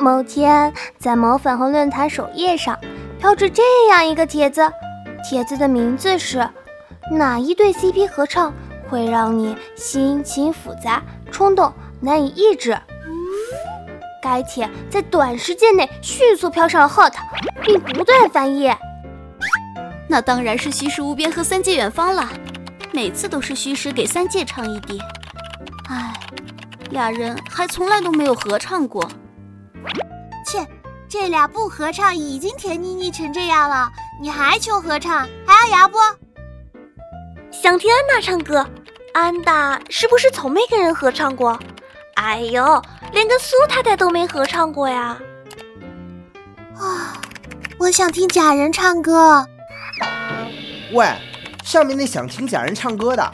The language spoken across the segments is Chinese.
某天，在某粉红论坛首页上飘着这样一个帖子，帖子的名字是“哪一对 CP 合唱会让你心情复杂、冲动难以抑制”。该帖在短时间内迅速飘上了 Hot，并不断翻页。那当然是虚实无边和三界远方了，每次都是虚实给三界唱一滴。唉，俩人还从来都没有合唱过。切，这俩不合唱已经甜腻腻成这样了，你还求合唱，还要牙不？想听安娜唱歌，安娜是不是从没跟人合唱过？哎呦，连跟苏太太都没合唱过呀！啊，我想听假人唱歌。喂，上面那想听假人唱歌的，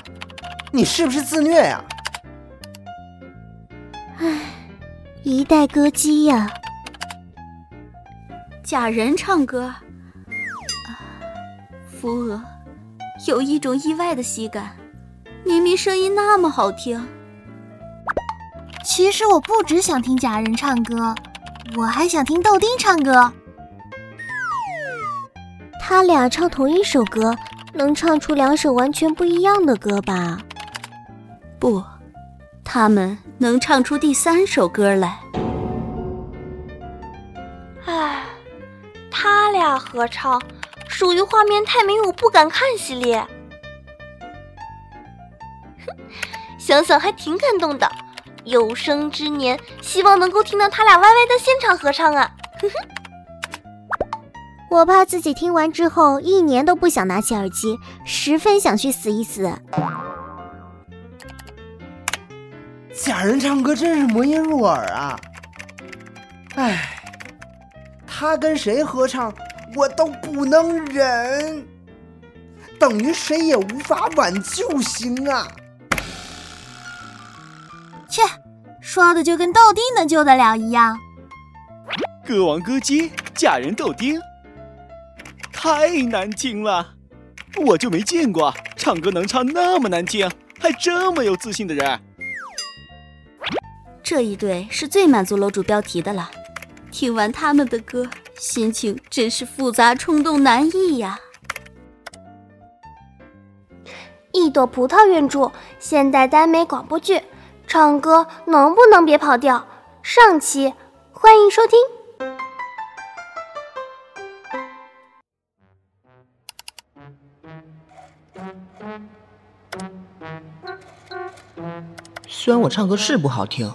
你是不是自虐呀？唉，一代歌姬呀。假人唱歌，啊，扶额，有一种意外的喜感。明明声音那么好听。其实我不只想听假人唱歌，我还想听豆丁唱歌。他俩唱同一首歌，能唱出两首完全不一样的歌吧？不，他们能唱出第三首歌来。他俩合唱，属于画面太美我不敢看系列。哼，想想还挺感动的。有生之年，希望能够听到他俩 YY 的现场合唱啊！哼哼。我怕自己听完之后一年都不想拿起耳机，十分想去死一死。假人唱歌真是魔音入耳啊！唉，他跟谁合唱我都不能忍，等于谁也无法挽救行啊！切，说的就跟豆丁能救得了一样。歌王歌姬嫁人豆丁。太难听了，我就没见过唱歌能唱那么难听，还这么有自信的人。这一对是最满足楼主标题的了，听完他们的歌，心情真是复杂冲动难抑呀。一朵葡萄原著现代耽美广播剧，唱歌能不能别跑调？上期欢迎收听。虽然我唱歌是不好听，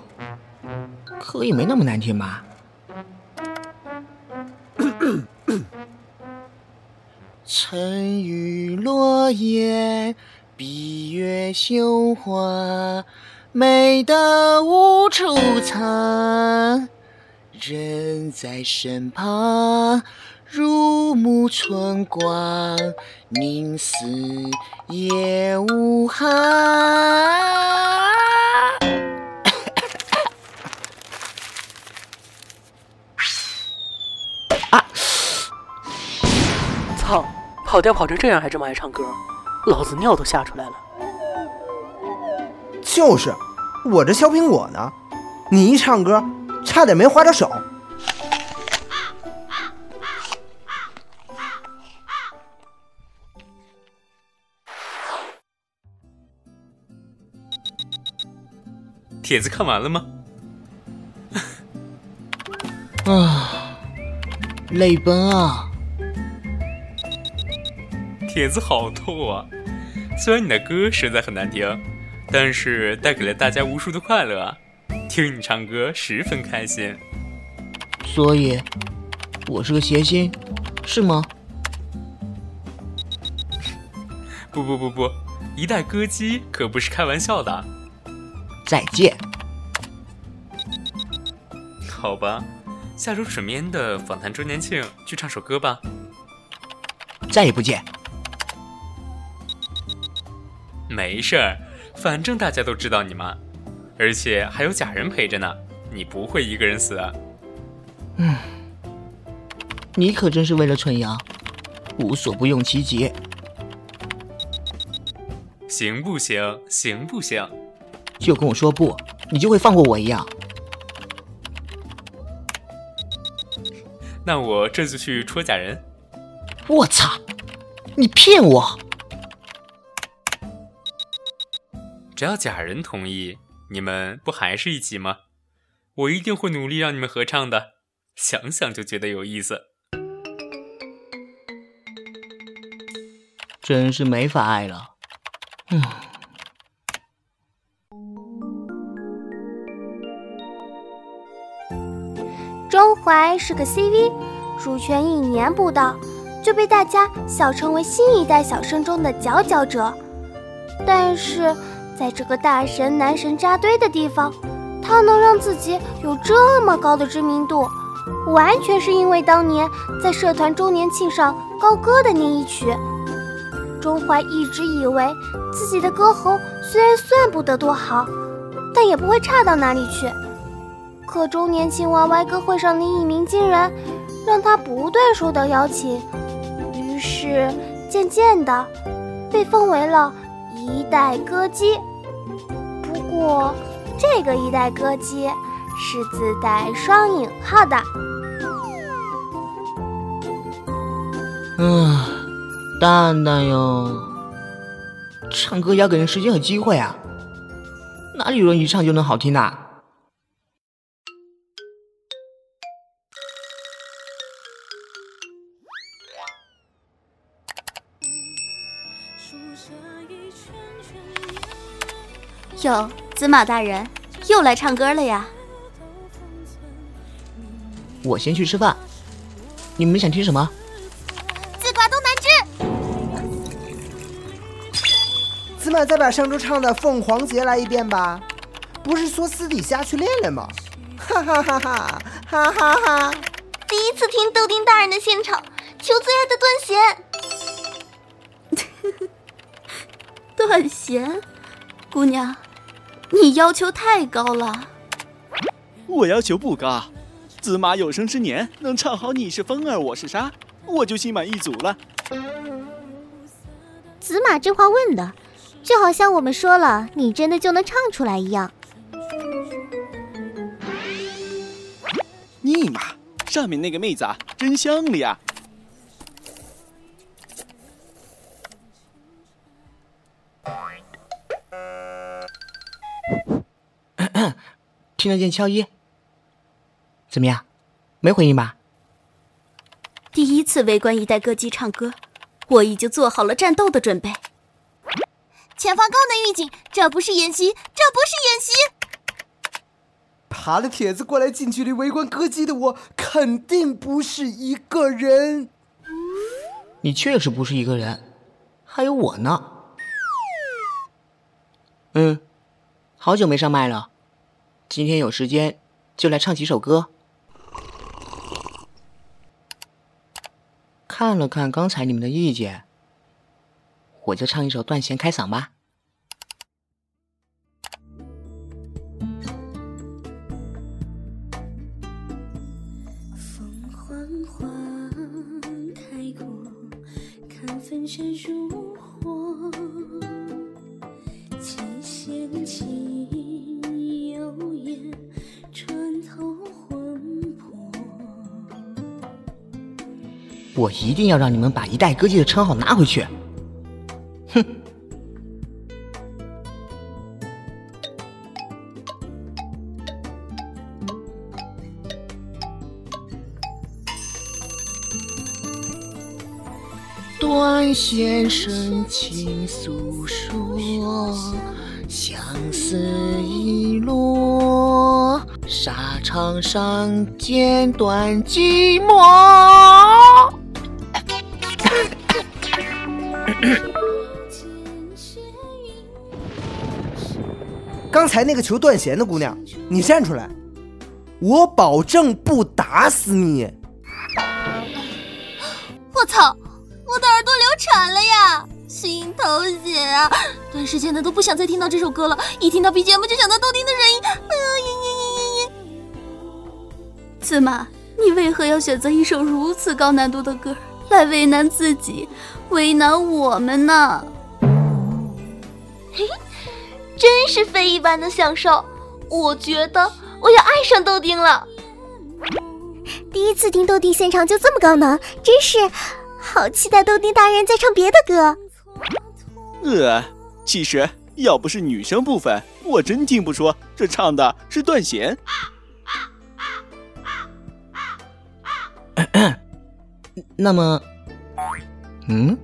可也没那么难听吧？沉鱼落雁，闭月羞花，美得无处藏。人在身旁，如沐春光，宁死也无憾。跑调跑成这样还这么爱唱歌，老子尿都吓出来了。就是，我这削苹果呢，你一唱歌，差点没划着手。帖子看完了吗？啊，泪奔啊！帖子好透啊！虽然你的歌实在很难听，但是带给了大家无数的快乐，听你唱歌十分开心。所以，我是个谐星，是吗？不不不不，一代歌姬可不是开玩笑的。再见。好吧，下周水面的访谈周年庆去唱首歌吧。再也不见。没事儿，反正大家都知道你嘛，而且还有假人陪着呢，你不会一个人死。嗯，你可真是为了春阳，无所不用其极。行不行？行不行？就跟我说不，你就会放过我一样。那我这就去戳假人。我操！你骗我！只要假人同意，你们不还是一起吗？我一定会努力让你们合唱的，想想就觉得有意思。真是没法爱了。嗯。周怀是个 CV，入圈一年不到，就被大家笑称为新一代小生中的佼佼者。但是，在这个大神男神扎堆的地方，他能让自己有这么高的知名度，完全是因为当年在社团周年庆上高歌的那一曲。钟怀一直以为自己的歌喉虽然算不得多好，但也不会差到哪里去。可周年庆 YY 歌会上的一鸣惊人，让他不断收到邀请，于是渐渐的被封为了一代歌姬。不过，这个一代歌姬是自带双引号的。嗯，蛋蛋哟，唱歌要给人时间和机会啊，哪里有人一唱就能好听的？哟，紫马大人又来唱歌了呀！我先去吃饭，你们想听什么？自挂东南枝。紫马再把上周唱的《凤凰节》来一遍吧，不是说私底下去练练吗？哈哈哈哈哈哈哈！第一次听豆丁大人的现场，求最爱的断弦。断弦，姑娘。你要求太高了，我要求不高，子马有生之年能唱好《你是风儿我是沙》，我就心满意足了。子马这话问的，就好像我们说了你真的就能唱出来一样。尼玛，上面那个妹子啊，真香了呀！听得见敲一，怎么样？没回应吧？第一次围观一代歌姬唱歌，我已经做好了战斗的准备。前方高能预警，这不是演习，这不是演习！爬了帖子过来近距离围观歌姬的我，肯定不是一个人。你确实不是一个人，还有我呢。嗯，好久没上麦了。今天有时间就来唱几首歌。看了看刚才你们的意见，我就唱一首断弦开嗓吧。风缓缓开过，看粉身如火，琴弦起。我一定要让你们把一代歌姬的称号拿回去！哼！断弦深情诉说，相思已落，沙场上剪断寂寞。刚才那个求断弦的姑娘，你站出来，我保证不打死你！我操，我的耳朵流产了呀，心头血啊！短时间的都不想再听到这首歌了，一听到 BGM 就想到豆丁的声音。哎呀，嘤嘤嘤嘤嘤！司马，你为何要选择一首如此高难度的歌来为难自己？为难我们呢？嘿，真是非一般的享受！我觉得我要爱上豆丁了。第一次听豆丁现场就这么高能，真是好期待豆丁大人再唱别的歌。呃，其实要不是女生部分，我真听不出这唱的是断弦。那么，嗯，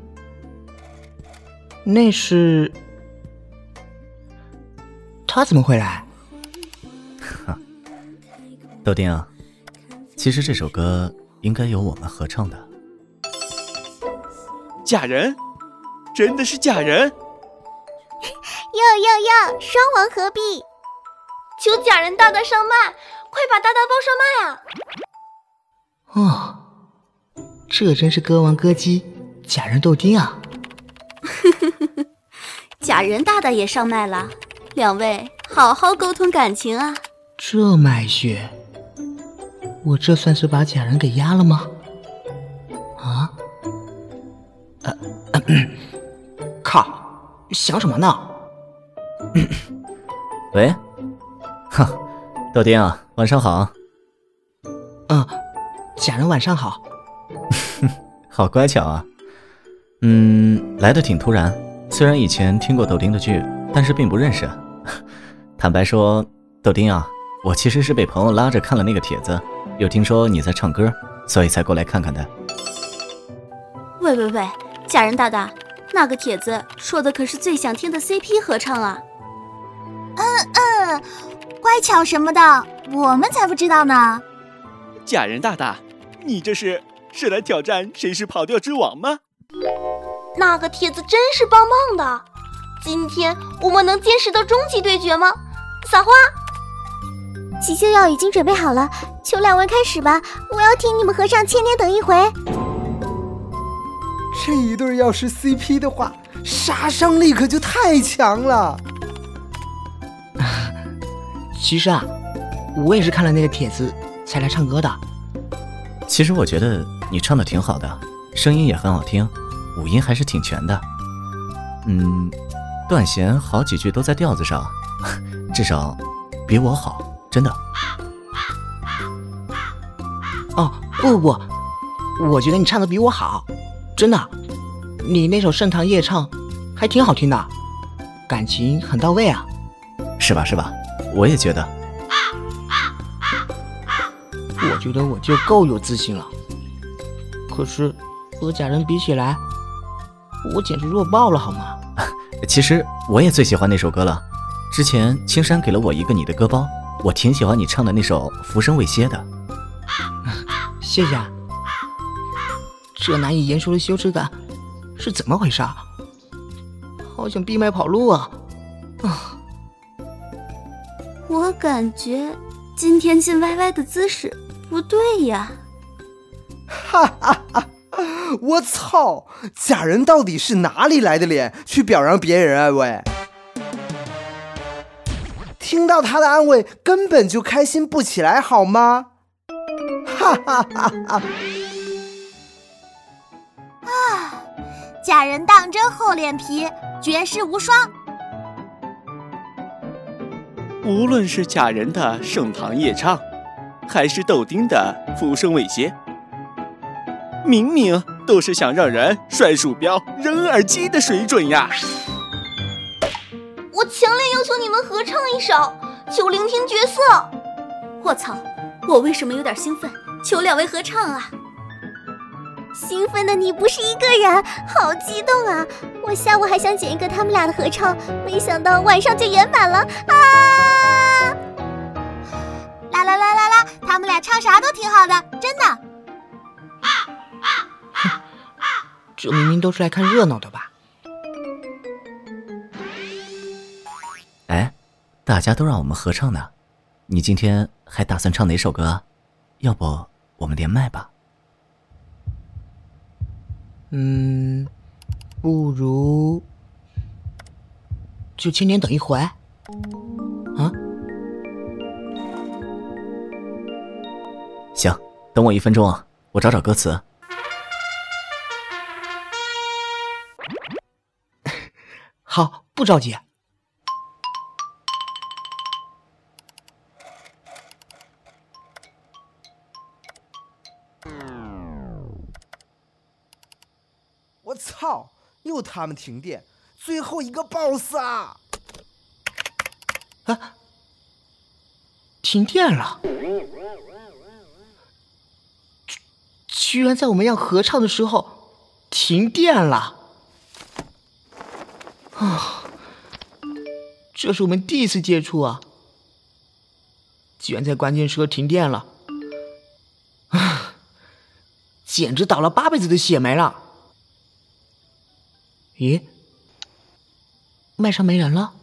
那是他怎么会来？豆丁啊，其实这首歌应该由我们合唱的。假人，真的是假人！哟哟哟，双王合璧，求假人大大上麦，快把大大包上麦啊！哦，这真是歌王歌姬假人豆丁啊！假人大大也上麦了，两位好好沟通感情啊！这脉血，我这算是把假人给压了吗？啊？呃，靠！想什么呢？喂，哈，豆丁啊，晚上好。嗯，假人晚上好。好乖巧啊。嗯，来的挺突然。虽然以前听过豆丁的剧，但是并不认识。坦白说，豆丁啊，我其实是被朋友拉着看了那个帖子，又听说你在唱歌，所以才过来看看的。喂喂喂，假人大大，那个帖子说的可是最想听的 CP 合唱啊！嗯嗯，乖巧什么的，我们才不知道呢。假人大大，你这是是来挑战谁是跑调之王吗？那个帖子真是棒棒的！今天我们能见识到终极对决吗？撒花！急救药已经准备好了，求两位开始吧！我要听你们合唱《千年等一回》。这一对要是 CP 的话，杀伤力可就太强了。其实啊，我也是看了那个帖子才来唱歌的。其实我觉得你唱的挺好的，声音也很好听，五音还是挺全的。嗯，断弦好几句都在调子上，至少比我好，真的。哦，不不不，我觉得你唱的比我好，真的。你那首《盛唐夜唱》还挺好听的，感情很到位啊。是吧是吧？我也觉得。我觉得我就够有自信了，可是和假人比起来，我简直弱爆了，好吗？其实我也最喜欢那首歌了。之前青山给了我一个你的歌包，我挺喜欢你唱的那首《浮生未歇》的。谢谢。啊。这难以言说的羞耻感是怎么回事？啊？好想闭麦跑路啊！啊！我感觉今天进 YY 的姿势不对呀！哈哈哈！我操！假人到底是哪里来的脸去表扬别人啊？喂！听到他的安慰，根本就开心不起来，好吗？哈哈哈哈！啊！假人当真厚脸皮，绝世无双。无论是假人的《盛唐夜唱》，还是豆丁的《浮生未歇》，明明都是想让人摔鼠标、扔耳机的水准呀！强烈要求你们合唱一首，求聆听角色。我操！我为什么有点兴奋？求两位合唱啊！兴奋的你不是一个人，好激动啊！我下午还想剪一个他们俩的合唱，没想到晚上就圆满了啊！啦啦啦啦啦，他们俩唱啥都挺好的，真的。哼，这明明都是来看热闹的吧？大家都让我们合唱呢，你今天还打算唱哪首歌？要不我们连麦吧？嗯，不如就千年等一回。啊？行，等我一分钟啊，我找找歌词。好，不着急。他们停电，最后一个 BOSS 啊！啊！停电了！居居然在我们要合唱的时候停电了！啊！这是我们第一次接触啊！居然在关键时刻停电了！啊！简直倒了八辈子的血霉了！咦？麦上没人了？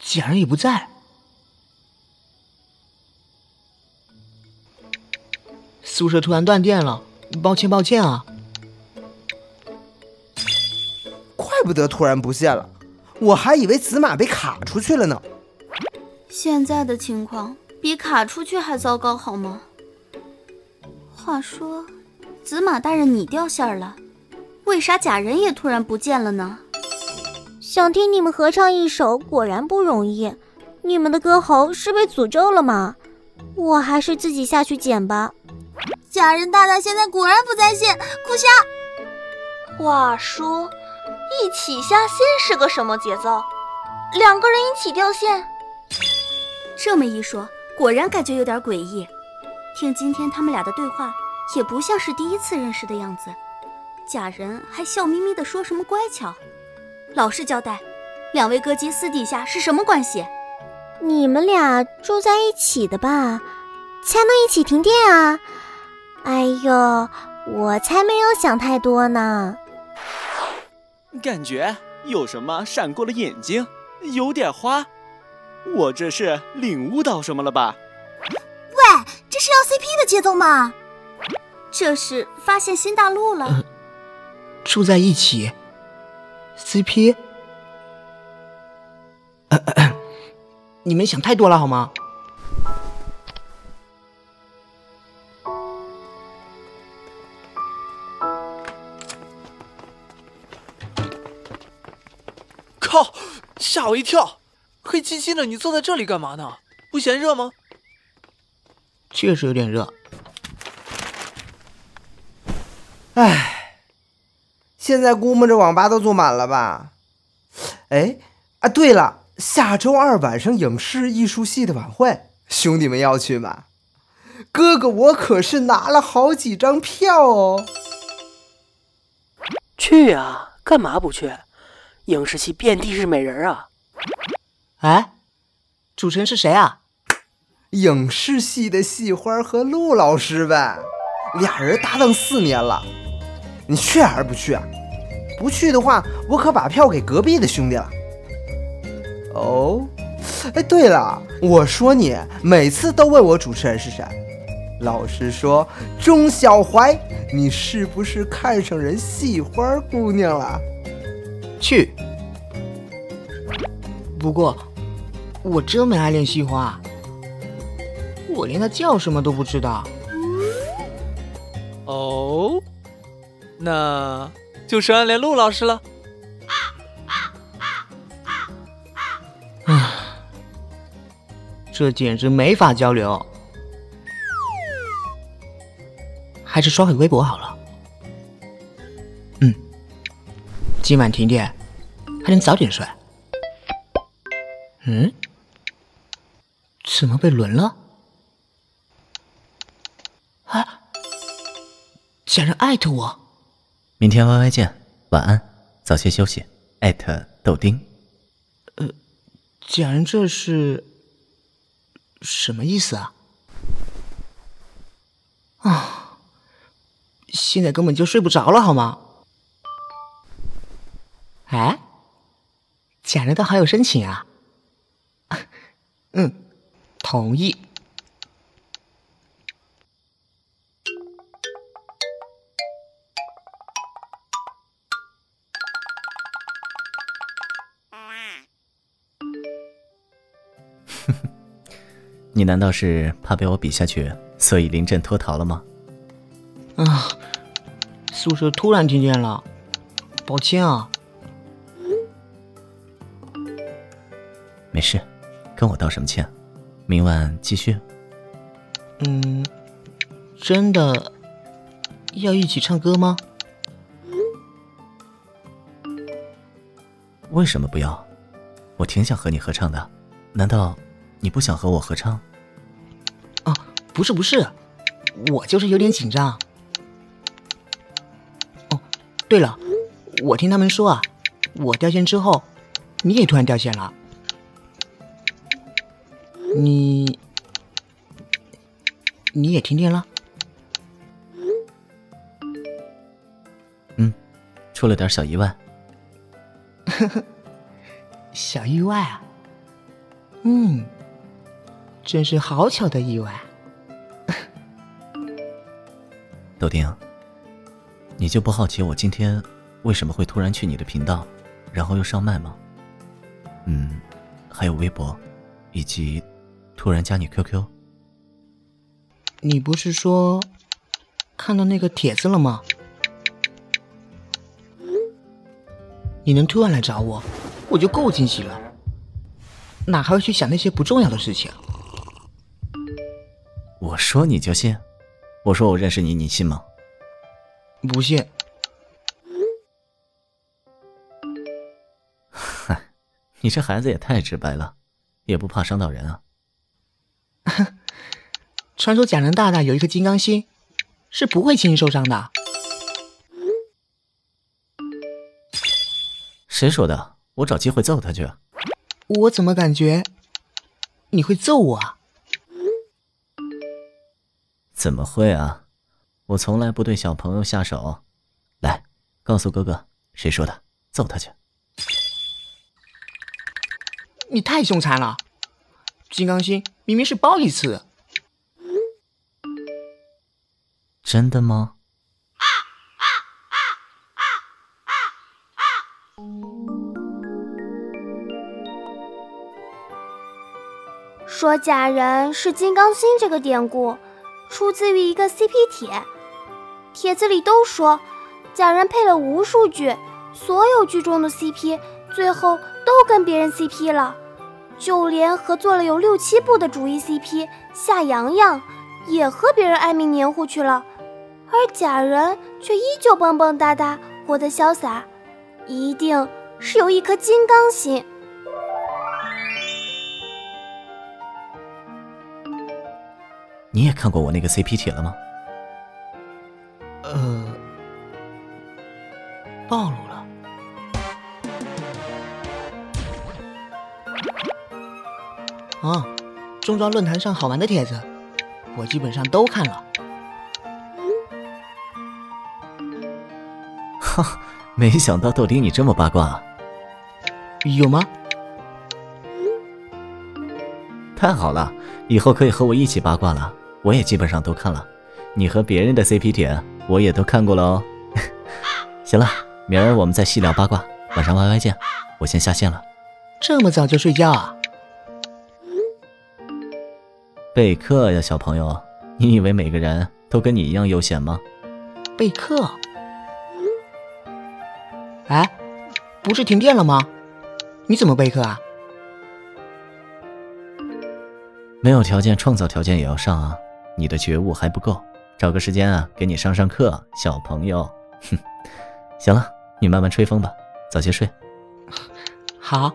简人也不在。宿舍突然断电了，抱歉抱歉啊！怪不得突然不见了，我还以为紫马被卡出去了呢。现在的情况比卡出去还糟糕，好吗？话说，紫马大人你掉线了，为啥假人也突然不见了呢？想听你们合唱一首，果然不容易。你们的歌喉是被诅咒了吗？我还是自己下去捡吧。假人大大现在果然不在线，哭瞎。话说，一起下线是个什么节奏？两个人一起掉线？这么一说，果然感觉有点诡异。听今天他们俩的对话，也不像是第一次认识的样子。假人还笑眯眯的说什么乖巧，老实交代，两位歌姬私底下是什么关系？你们俩住在一起的吧？才能一起停电啊！哎呦，我才没有想太多呢。感觉有什么闪过了眼睛，有点花。我这是领悟到什么了吧？喂，这是要 CP 的节奏吗？这是发现新大陆了。呃、住在一起，CP？呃呃、你们想太多了好吗？靠！吓我一跳！黑漆漆的，你坐在这里干嘛呢？不嫌热吗？确实有点热。唉，现在估摸着网吧都坐满了吧？哎，啊，对了，下周二晚上影视艺术系的晚会，兄弟们要去吗？哥哥，我可是拿了好几张票哦。去啊，干嘛不去？影视系遍地是美人啊！哎，主持人是谁啊？影视系的系花和陆老师呗，俩人搭档四年了。你去还是不去啊？不去的话，我可把票给隔壁的兄弟了。哦，哎，对了，我说你每次都问我主持人是谁，老实说，钟小怀，你是不是看上人系花姑娘了？去。不过，我真没爱练戏花，我连她叫什么都不知道。那就是暗恋陆老师了。唉，这简直没法交流，还是刷回微博好了。嗯，今晚停电，还能早点睡。嗯？怎么被轮了？啊！竟然艾特我。明天 Y Y 见，晚安，早些休息。艾特豆丁。呃，假人这是什么意思啊？啊！现在根本就睡不着了，好吗？哎，假人倒好有申请啊。嗯，同意。你难道是怕被我比下去，所以临阵脱逃了吗？啊，宿舍突然停电了，抱歉啊。没事。跟我道什么歉？明晚继续。嗯，真的要一起唱歌吗？为什么不要？我挺想和你合唱的，难道你不想和我合唱？哦，不是不是，我就是有点紧张。哦，对了，我听他们说啊，我掉线之后，你也突然掉线了。你，你也停电了？嗯，出了点小意外。呵呵，小意外啊。嗯，真是好巧的意外。豆丁，你就不好奇我今天为什么会突然去你的频道，然后又上麦吗？嗯，还有微博，以及突然加你 QQ。你不是说看到那个帖子了吗？你能突然来找我，我就够惊喜了，哪还会去想那些不重要的事情？我说你就信？我说我认识你，你信吗？不信。嗨，你这孩子也太直白了，也不怕伤到人啊。传说假人大大有一颗金刚心，是不会轻易受伤的。谁说的？我找机会揍他去。我怎么感觉你会揍我啊？怎么会啊？我从来不对小朋友下手。来，告诉哥哥，谁说的？揍他去！你太凶残了！金刚心明明是包一次。真的吗？说假人是金刚心这个典故，出自于一个 CP 帖。帖子里都说，假人配了无数剧，所有剧中的 CP 最后都跟别人 CP 了，就连合作了有六七部的主义 CP 夏阳阳，也和别人暧昧黏糊去了。而假人却依旧蹦蹦哒哒，活得潇洒，一定是有一颗金刚心。你也看过我那个 CP 帖了吗？呃，暴露了。啊，中装论坛上好玩的帖子，我基本上都看了。哈，没想到豆丁你这么八卦。啊有吗？太好了，以后可以和我一起八卦了。我也基本上都看了，你和别人的 CP 帖我也都看过了哦。行了，明儿我们再细聊八卦，晚上 YY 见。我先下线了。这么早就睡觉啊？备课呀，小朋友，你以为每个人都跟你一样悠闲吗？备课？哎，不是停电了吗？你怎么备课啊？没有条件，创造条件也要上啊。你的觉悟还不够，找个时间啊，给你上上课，小朋友。哼，行了，你慢慢吹风吧，早些睡。好，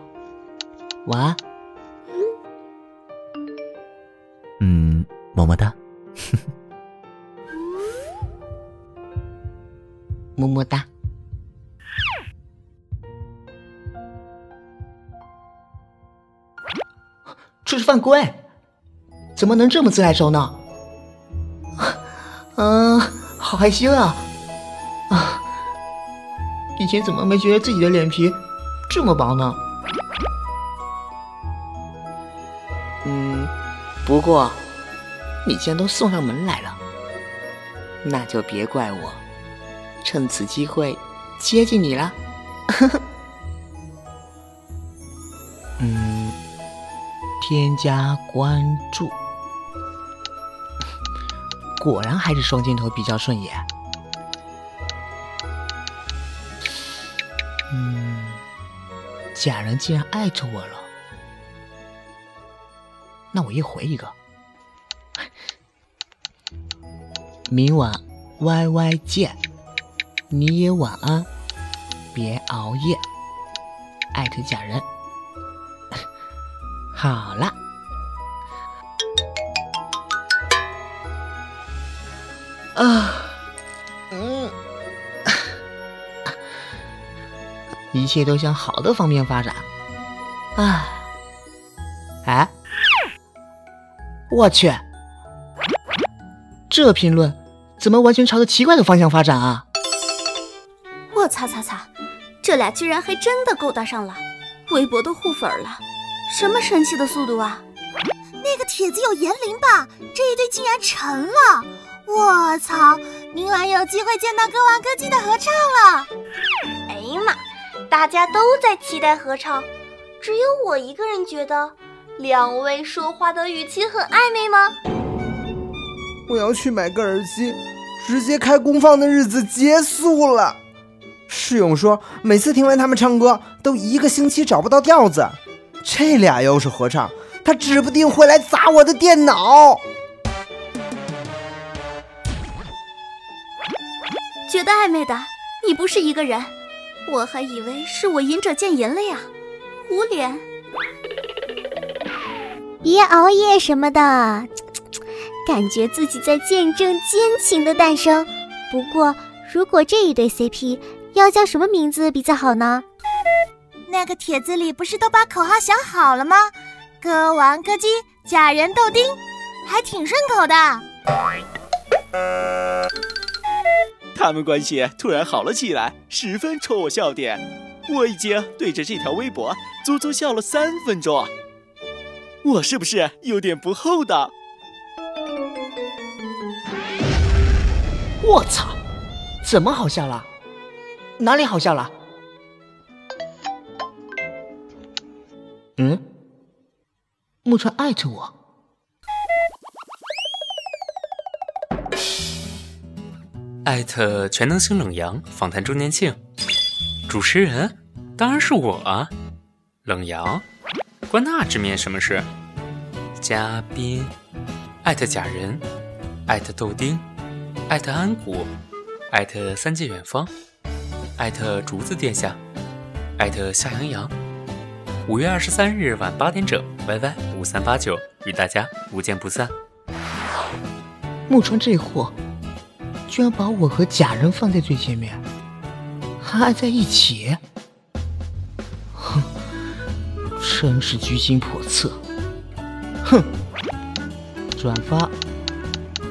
晚安。嗯，么么哒。么么哒。这是犯规，怎么能这么自来熟呢？嗯，好害羞啊！啊，以前怎么没觉得自己的脸皮这么薄呢？嗯，不过你既然都送上门来了，那就别怪我，趁此机会接近你了。嗯，添加关注。果然还是双镜头比较顺眼。嗯，假人竟然艾特我了，那我也回一个。明晚歪歪见，你也晚安，别熬夜。艾特假人。好了，啊，嗯，一切都向好的方面发展。唉，哎，我去，这评论怎么完全朝着奇怪的方向发展啊？我擦擦擦，这俩居然还真的勾搭上了，微博都互粉了，什么神奇的速度啊！那个帖子有言灵吧？这一对竟然成了！我操，明晚有机会见到歌王歌姬的合唱了！哎呀妈，大家都在期待合唱，只有我一个人觉得两位说话的语气很暧昧吗？我要去买个耳机，直接开功放的日子结束了。世勇说，每次听完他们唱歌，都一个星期找不到调子。这俩要是合唱，他指不定会来砸我的电脑。觉得暧昧的，你不是一个人，我还以为是我隐者见淫了呀，捂脸。别熬夜什么的，感觉自己在见证奸情的诞生。不过，如果这一对 CP 要叫什么名字比较好呢？那个帖子里不是都把口号想好了吗？歌王歌姬，假人豆丁，还挺顺口的。他们关系突然好了起来，十分戳我笑点。我已经对着这条微博足足笑了三分钟。我是不是有点不厚道？我操，怎么好笑了？哪里好笑了？嗯？木川艾特我。艾特全能型冷阳访谈周年庆，主持人当然是我啊，冷阳，关那直面什么事？嘉宾艾特假人，艾特豆丁，艾特安谷，艾特三界远方，艾特竹子殿下，艾特夏阳阳。五月二十三日晚八点整，YY 五三八九，与大家不见不散。木川这货。居然把我和假人放在最前面，还爱在一起，哼，真是居心叵测。哼，转发，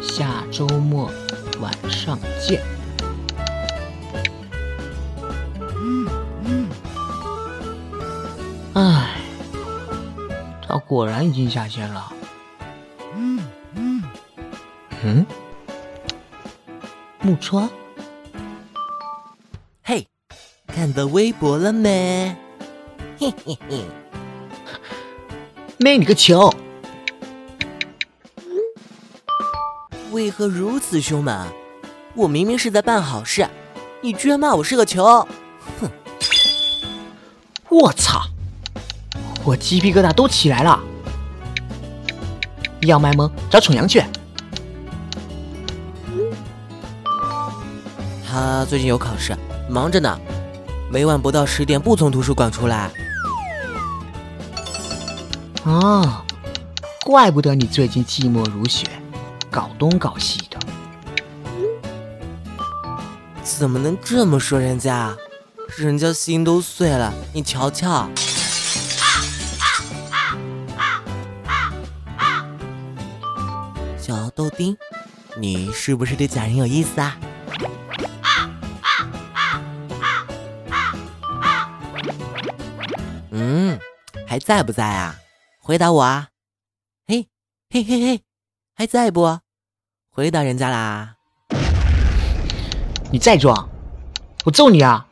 下周末晚上见。唉，他果然已经下线了。嗯。木川，嘿，看到微博了没？嘿嘿嘿，妹你个球！为何如此凶猛？我明明是在办好事，你居然骂我是个球！哼！我操！我鸡皮疙瘩都起来了。要卖萌找宠阳去。他最近有考试，忙着呢，每晚不到十点不从图书馆出来。啊，怪不得你最近寂寞如雪，搞东搞西的。怎么能这么说人家？人家心都碎了，你瞧瞧。小豆丁，你是不是对假人有意思啊？在不在啊？回答我啊！嘿，嘿嘿嘿，还在不？回答人家啦！你再装，我揍你啊！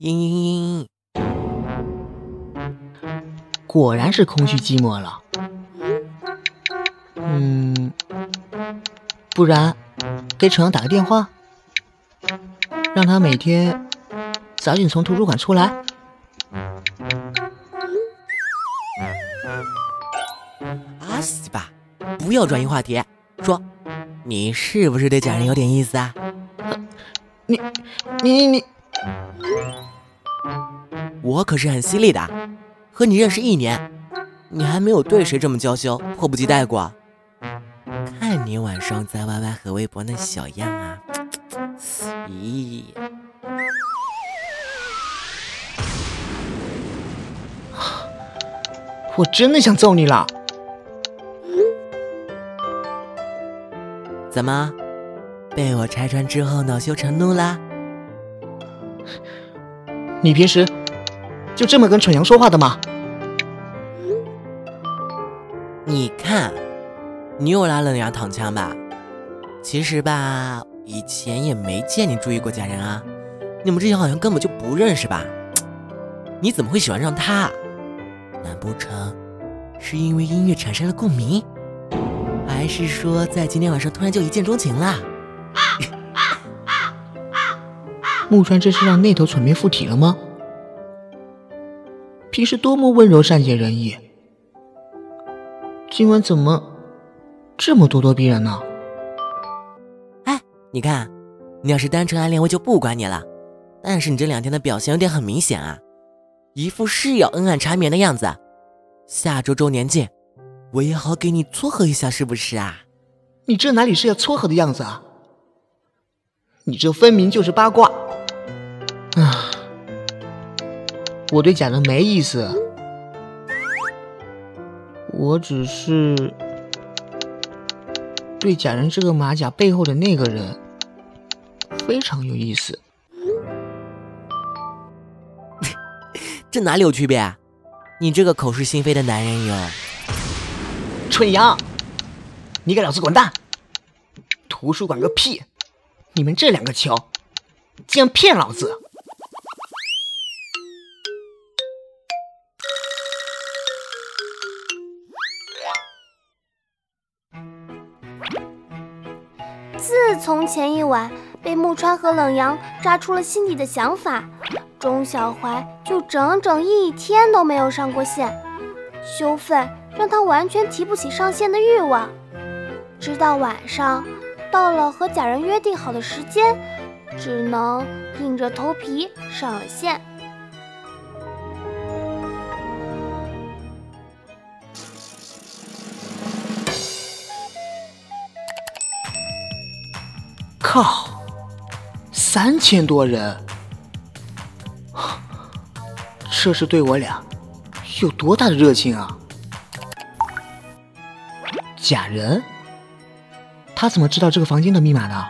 嘤嘤嘤！果然是空虚寂寞了。嗯，不然给楚阳打个电话，让他每天。早点从图书馆出来。阿西吧，不要转移话题，说你是不是对假人有点意思啊？你你你，我可是很犀利的，和你认识一年，你还没有对谁这么娇羞、迫不及待过。看你晚上在 YY 和微博那小样啊，咦。我真的想揍你了！怎么，被我拆穿之后恼羞成怒啦？你平时就这么跟蠢羊说话的吗？你看，你又拉冷阳躺枪吧？其实吧，以前也没见你注意过假人啊。你们之前好像根本就不认识吧？你怎么会喜欢上他？难不成是因为音乐产生了共鸣，还是说在今天晚上突然就一见钟情啦？木川这是让那头蠢妹附体了吗？平时多么温柔善解人意，今晚怎么这么咄咄逼人呢？哎，你看，你要是单纯暗恋我就不管你了，但是你这两天的表现有点很明显啊。一副是要恩爱缠绵的样子，下周周年见，我也好给你撮合一下，是不是啊？你这哪里是要撮合的样子啊？你这分明就是八卦！啊，我对假人没意思，我只是对假人这个马甲背后的那个人非常有意思。这哪里有区别？啊？你这个口是心非的男人哟！春阳，你给老子滚蛋！图书馆个屁！你们这两个球，竟然骗老子！自从前一晚被木川和冷阳扎出了心底的想法。钟小怀就整整一天都没有上过线，羞愤让他完全提不起上线的欲望。直到晚上，到了和假人约定好的时间，只能硬着头皮上了线。靠，三千多人！这是对我俩有多大的热情啊！假人，他怎么知道这个房间的密码的？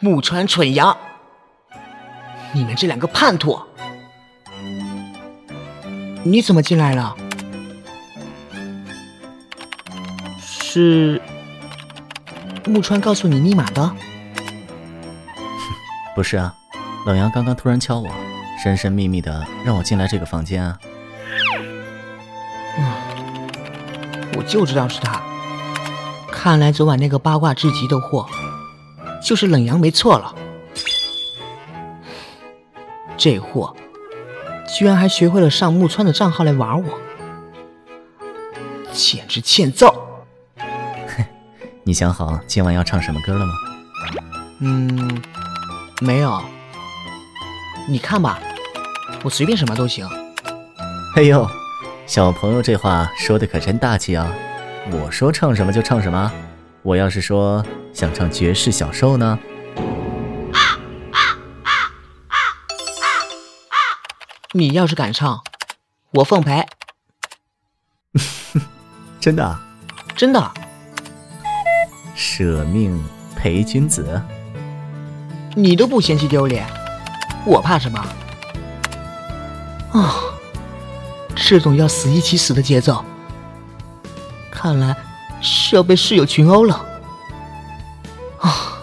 木川蠢羊，你们这两个叛徒，你怎么进来了？是木川告诉你密码的？不是啊，冷阳刚刚突然敲我。神神秘秘的让我进来这个房间啊！嗯，我就知道是他。看来昨晚那个八卦至极的货，就是冷阳没错了。这货居然还学会了上木川的账号来玩我，简直欠揍！哼，你想好今晚要唱什么歌了吗？嗯，没有。你看吧。我随便什么都行。哎呦，小朋友这话说的可真大气啊！我说唱什么就唱什么。我要是说想唱绝世小兽呢？你要是敢唱，我奉陪。真的？真的。舍命陪君子。你都不嫌弃丢脸，我怕什么？啊，这种要死一起死的节奏，看来是要被室友群殴了。啊，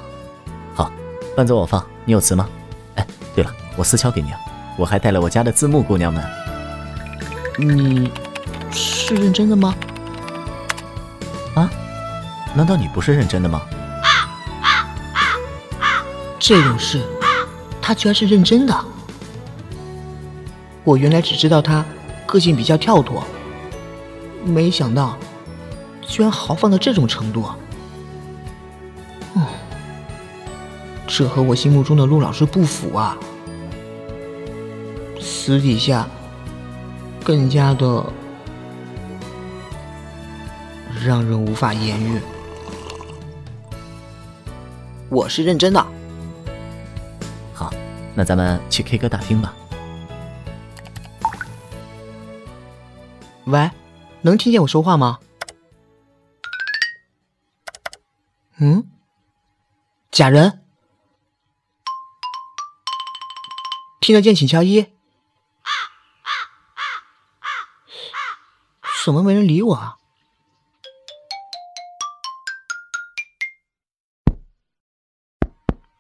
好，伴奏我放，你有词吗？哎，对了，我私敲给你啊，我还带了我家的字幕，姑娘们。你是认真的吗？啊？难道你不是认真的吗？这种事，他居然是认真的。我原来只知道他个性比较跳脱没想到居然豪放到这种程度这和我心目中的陆老师不符啊。私底下更加的让人无法言喻。我是认真的。好那咱们去 k 歌大厅吧。喂，能听见我说话吗？嗯，假人，听得见请敲一。怎么没人理我啊？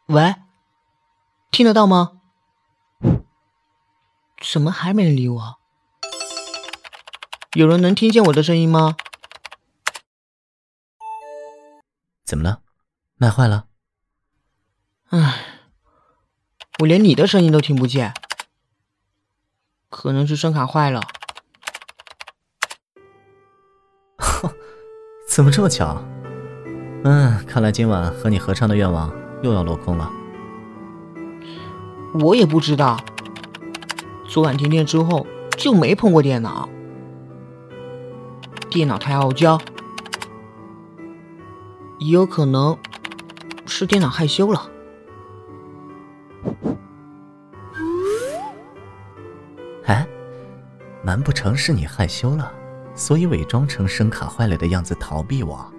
喂，听得到吗？怎么还没人理我？有人能听见我的声音吗？怎么了？麦坏了？唉，我连你的声音都听不见，可能是声卡坏了。怎么这么巧？嗯，看来今晚和你合唱的愿望又要落空了。我也不知道，昨晚停电之后就没碰过电脑，电脑太傲娇，也有可能是电脑害羞了。哎，难不成是你害羞了？所以伪装成声卡坏了的样子逃避我。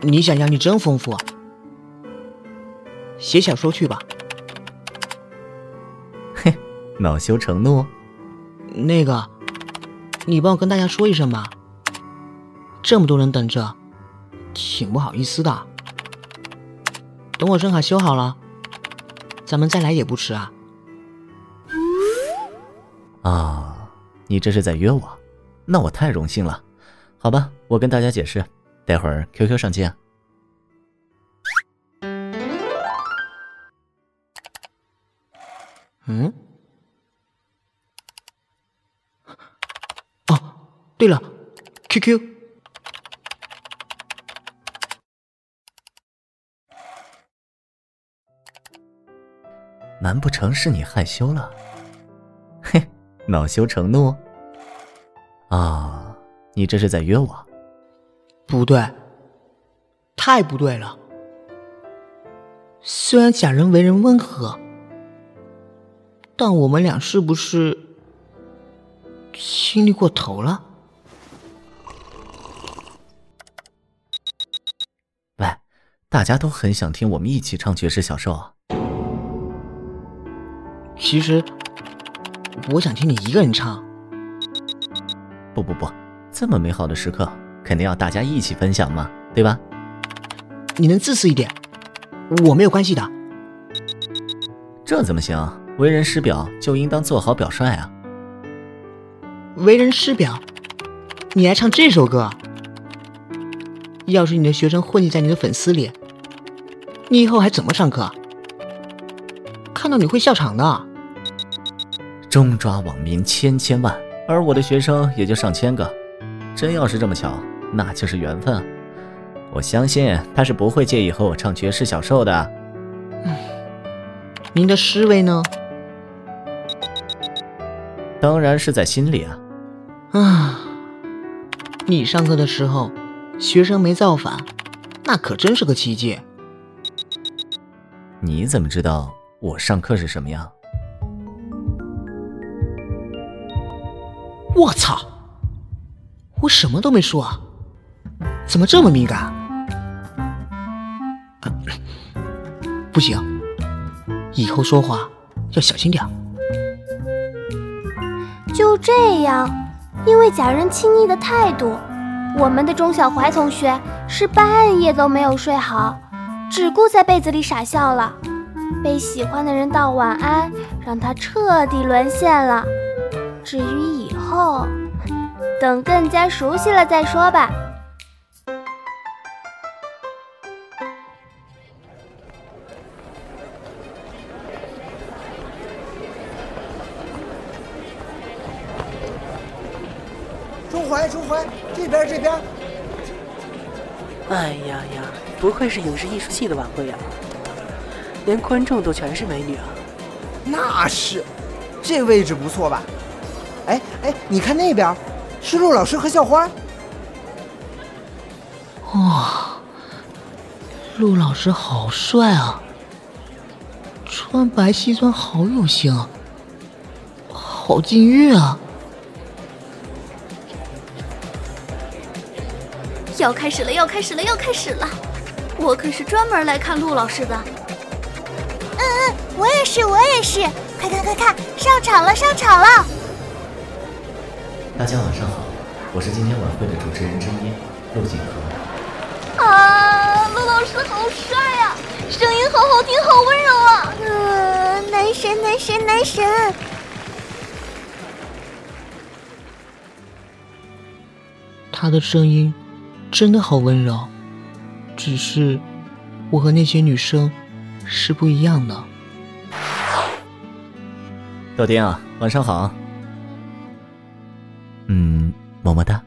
你想象力真丰富，写小说去吧。嘿，恼羞成怒。那个，你帮我跟大家说一声吧。这么多人等着，挺不好意思的。等我声卡修好了，咱们再来也不迟啊。啊，你这是在约我？那我太荣幸了，好吧，我跟大家解释，待会儿 QQ 上见。嗯？哦，对了，QQ。难不成是你害羞了？嘿，恼羞成怒。啊，你这是在约我？不对，太不对了。虽然假人为人温和，但我们俩是不是亲昵过头了？喂，大家都很想听我们一起唱绝世小兽啊。其实，我想听你一个人唱。不不不，这么美好的时刻，肯定要大家一起分享嘛，对吧？你能自私一点，我没有关系的。这怎么行？为人师表就应当做好表率啊！为人师表，你还唱这首歌？要是你的学生混迹在你的粉丝里，你以后还怎么上课？看到你会笑场的。中抓网民千千万。而我的学生也就上千个，真要是这么巧，那就是缘分。我相信他是不会介意和我唱绝世小兽的。嗯，您的师位呢？当然是在心里啊。啊，你上课的时候，学生没造反，那可真是个奇迹。你怎么知道我上课是什么样？我操！我什么都没说，啊，怎么这么敏感？不行，以后说话要小心点。就这样，因为假人亲昵的态度，我们的钟小怀同学是半夜都没有睡好，只顾在被子里傻笑了。被喜欢的人道晚安，让他彻底沦陷了。至于以后，等更加熟悉了再说吧。钟怀，钟怀，这边，这边。哎呀呀，不愧是影视艺术系的晚会呀！连观众都全是美女啊！那是，这位置不错吧？哎哎，你看那边，是陆老师和校花。哇，陆老师好帅啊！穿白西装好有型，好禁欲啊！要开始了，要开始了，要开始了！我可是专门来看陆老师的。嗯嗯，我也是，我也是！快看快看，上场了，上场了！大家晚上好，我是今天晚会的主持人之一陆景和。啊，陆老师好帅呀，声音好好听，好温柔啊！嗯，男神，男神，男神！他的声音真的好温柔，只是我和那些女生是不一样的。豆丁啊，晚上好。嗯，么么哒。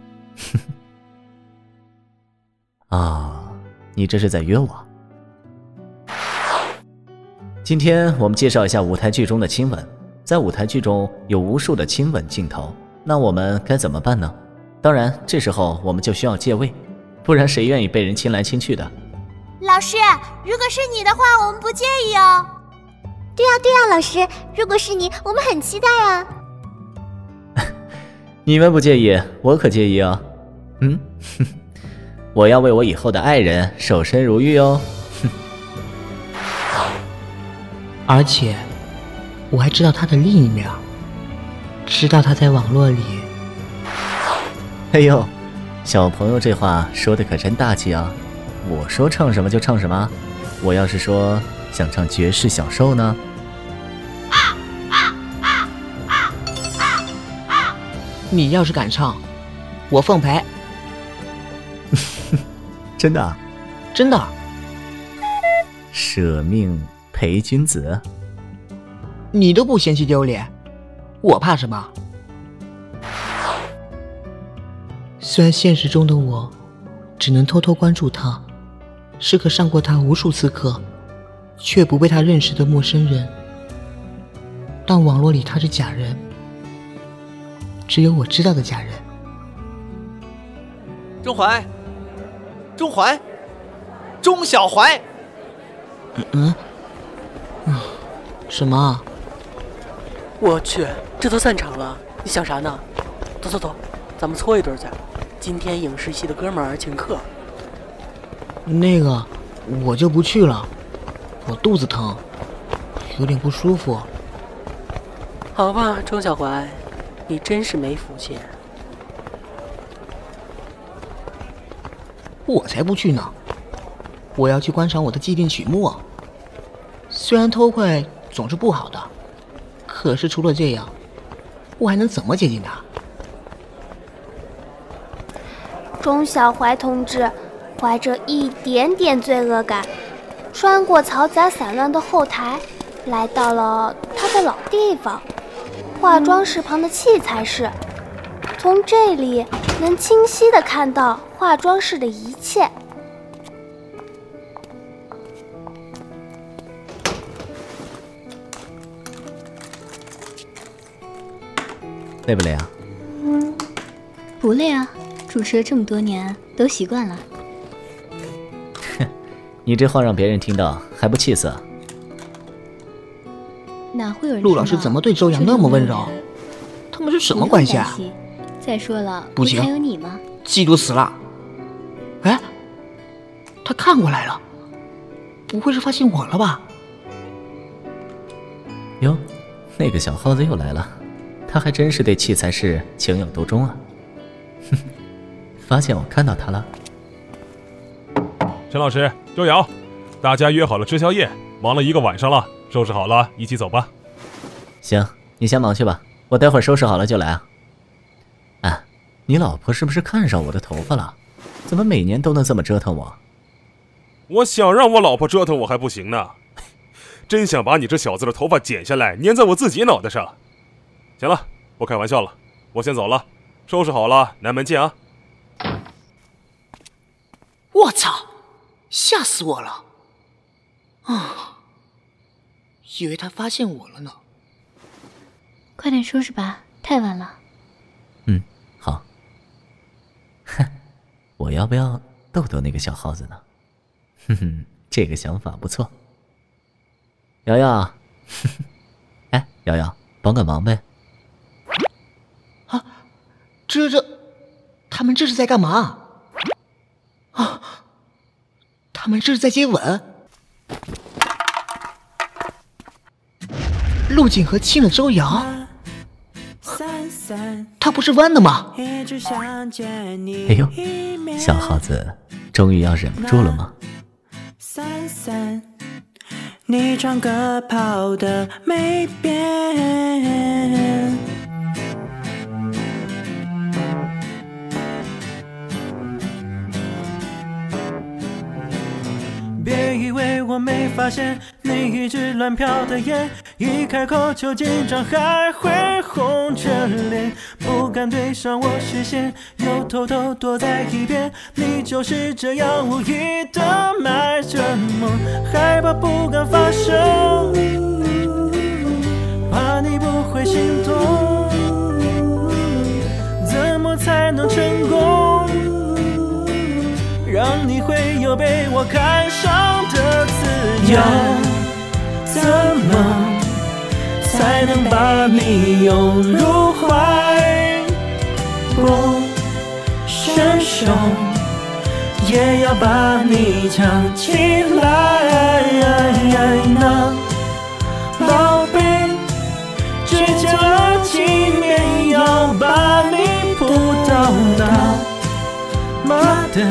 啊，你这是在约我？今天我们介绍一下舞台剧中的亲吻。在舞台剧中有无数的亲吻镜头，那我们该怎么办呢？当然，这时候我们就需要借位，不然谁愿意被人亲来亲去的？老师，如果是你的话，我们不介意哦。对呀对呀，老师，如果是你，我们很期待啊。你们不介意，我可介意啊。嗯，我要为我以后的爱人守身如玉哦。而且。我还知道他的另一面，知道他在网络里。哎呦，小朋友这话说的可真大气啊！我说唱什么就唱什么，我要是说想唱绝世小兽呢？你要是敢唱，我奉陪。真的？真的。舍命陪君子。你都不嫌弃丢脸，我怕什么？虽然现实中的我只能偷偷关注他，是个上过他无数次课却不被他认识的陌生人，但网络里他是假人，只有我知道的家人。钟怀，钟怀，钟小怀。嗯嗯，嗯，什么？我去，这都散场了，你想啥呢？走走走，咱们搓一顿去。今天影视系的哥们儿请客。那个，我就不去了，我肚子疼，有点不舒服。好吧，钟小怀，你真是没福气。我才不去呢，我要去观赏我的既定曲目。虽然偷窥总是不好的。可是除了这样，我还能怎么接近他？钟小怀同志怀着一点点罪恶感，穿过嘈杂散乱的后台，来到了他的老地方——化妆室旁的器材室。从这里能清晰的看到化妆室的一切。累不累啊？嗯，不累啊，主持了这么多年，都习惯了。哼，你这话让别人听到还不气死？哪会有人？陆老师怎么对周洋那么温柔？他们是什么关系啊？再说了，不行，还有你吗？嫉妒死了！哎，他看过来了，不会是发现我了吧？哟，那个小耗子又来了。他还真是对器材室情有独钟啊！哼，发现我看到他了。陈老师，周瑶，大家约好了吃宵夜，忙了一个晚上了，收拾好了，一起走吧。行，你先忙去吧，我待会儿收拾好了就来啊。哎，你老婆是不是看上我的头发了？怎么每年都能这么折腾我？我想让我老婆折腾我还不行呢，真想把你这小子的头发剪下来粘在我自己脑袋上。行了，不开玩笑了，我先走了，收拾好了，南门见啊！我操，吓死我了！啊，以为他发现我了呢。快点收拾吧，太晚了。嗯，好。哼，我要不要逗逗那个小耗子呢？哼哼，这个想法不错。瑶瑶，哎，瑶瑶，帮个忙呗。啊，这这，他们这是在干嘛？啊，他们这是在接吻。陆景和亲了周瑶，他不是弯的吗？哎呦，小耗子，终于要忍不住了吗？你唱歌跑的没变。以为我没发现你一直乱瞟的眼，一开口就紧张，还会红着脸，不敢对上我视线，又偷偷躲在一边。你就是这样无意的埋着梦，害怕不敢发声，怕你不会心动，怎么才能成功？让你会有被我看上的自由，怎么才能把你拥入怀？不伸手也要把你抢起来，那对，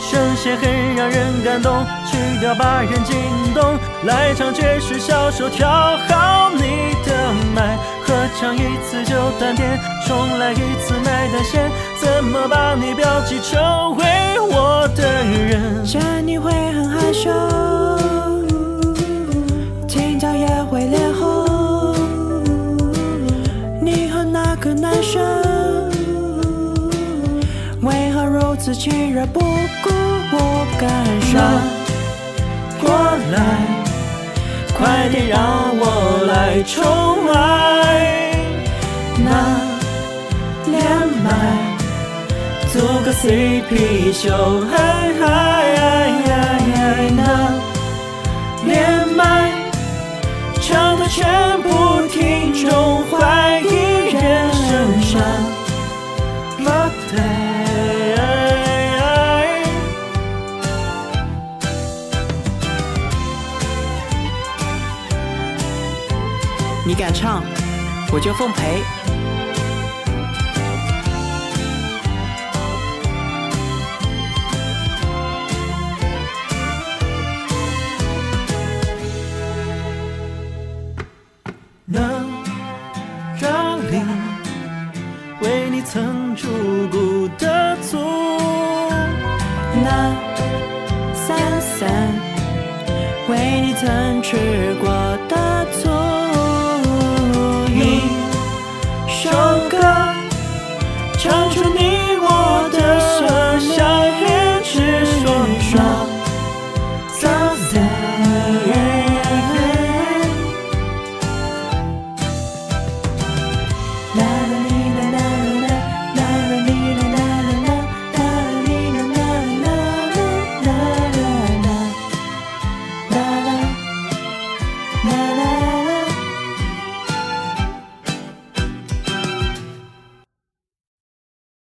声线很让人感动，曲调把人惊动，来场爵士小手调好。你的脉，合唱一次就断电，重来一次买单先，怎么把你标记成为我的人？见你会很害羞，生为何如此亲热，不顾我感受？过来，快点让我来宠爱。那连麦组个 CP 秀，那连麦唱的全部听众怀唱，我就奉陪。